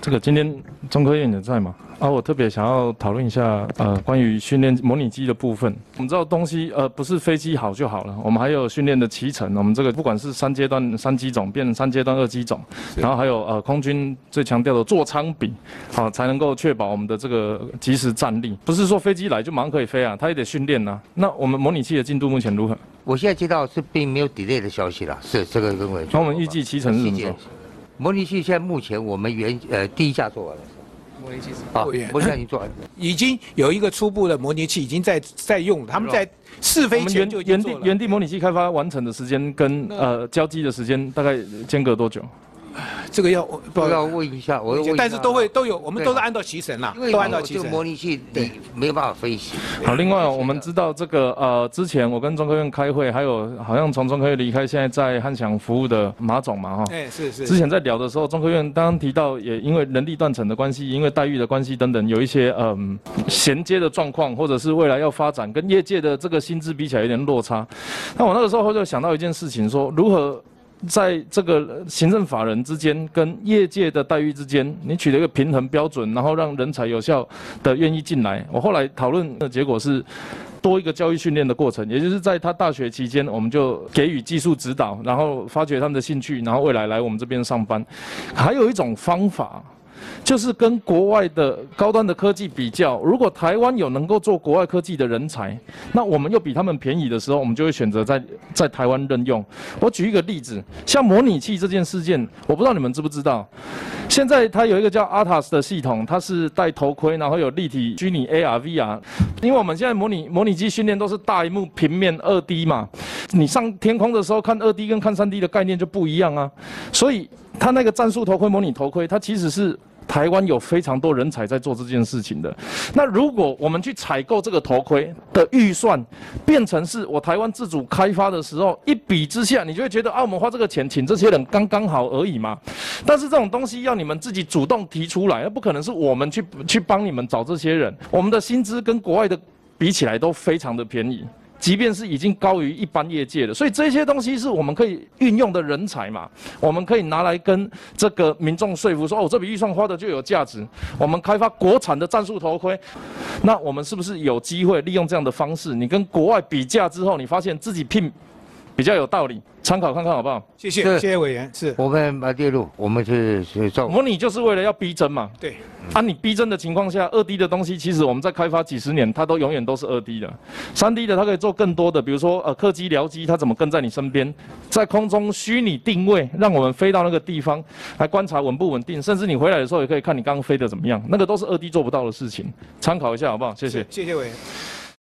这个今天中科院也在嘛？啊，我特别想要讨论一下，呃，关于训练模拟机的部分。我们知道东西，呃，不是飞机好就好了，我们还有训练的骑乘。我们这个不管是三阶段三机种变成三阶段二机种，然后还有呃空军最强调的座舱比，好才能够确保我们的这个及时站立。不是说飞机来就马上可以飞啊，它也得训练呐。那我们模拟器的进度目前如何？我现在接到是并没有 delay 的消息了，是这个认为。那我们预计骑乘是什么时候？模拟器现在目前我们原呃第一架做完了。模拟器是。啊，模拟器已经做完，已经有一个初步的模拟器已经在在用，他们在试飞前就原地原地模拟器开发完成的时间跟呃交机的时间大概间隔多久？这个要不要问一下，我但是都会都有，我们都是按照提成啦，都按照提成。模拟器对没有办法分析。好，另外我们知道这个呃，之前我跟中科院开会，还有好像从中科院离开，现在在汉翔服务的马总嘛哈。哎，是是。之前在聊的时候，中科院刚刚提到，也因为人力断层的关系，因为待遇的关系等等，有一些嗯衔接的状况，或者是未来要发展跟业界的这个薪资比起来有点落差。那我那个时候就想到一件事情，说如何。在这个行政法人之间跟业界的待遇之间，你取得一个平衡标准，然后让人才有效的愿意进来。我后来讨论的结果是，多一个教育训练的过程，也就是在他大学期间，我们就给予技术指导，然后发掘他们的兴趣，然后未来来我们这边上班。还有一种方法。就是跟国外的高端的科技比较，如果台湾有能够做国外科技的人才，那我们又比他们便宜的时候，我们就会选择在在台湾任用。我举一个例子，像模拟器这件事件，我不知道你们知不知道，现在它有一个叫 ATAS 的系统，它是戴头盔，然后有立体虚拟 AR、VR。因为我们现在模拟模拟机训练都是大荧幕平面二 D 嘛，你上天空的时候看二 D 跟看三 D 的概念就不一样啊，所以它那个战术头盔模拟头盔，它其实是。台湾有非常多人才在做这件事情的。那如果我们去采购这个头盔的预算，变成是我台湾自主开发的时候，一比之下，你就会觉得啊，我们花这个钱请这些人刚刚好而已嘛。但是这种东西要你们自己主动提出来，那不可能是我们去去帮你们找这些人。我们的薪资跟国外的比起来都非常的便宜。即便是已经高于一般业界的，所以这些东西是我们可以运用的人才嘛？我们可以拿来跟这个民众说服说，哦，这笔预算花的就有价值。我们开发国产的战术头盔，那我们是不是有机会利用这样的方式？你跟国外比价之后，你发现自己聘比较有道理。参考看看好不好？谢谢，谢谢委员。是我们把列入，我们是是做模拟，就是为了要逼真嘛。对。啊，你逼真的情况下，二 D 的东西其实我们在开发几十年，它都永远都是二 D 的。三 D 的它可以做更多的，比如说呃客机、僚机，它怎么跟在你身边，在空中虚拟定位，让我们飞到那个地方来观察稳不稳定，甚至你回来的时候也可以看你刚刚飞的怎么样，那个都是二 D 做不到的事情。参考一下好不好？谢谢。谢谢委员。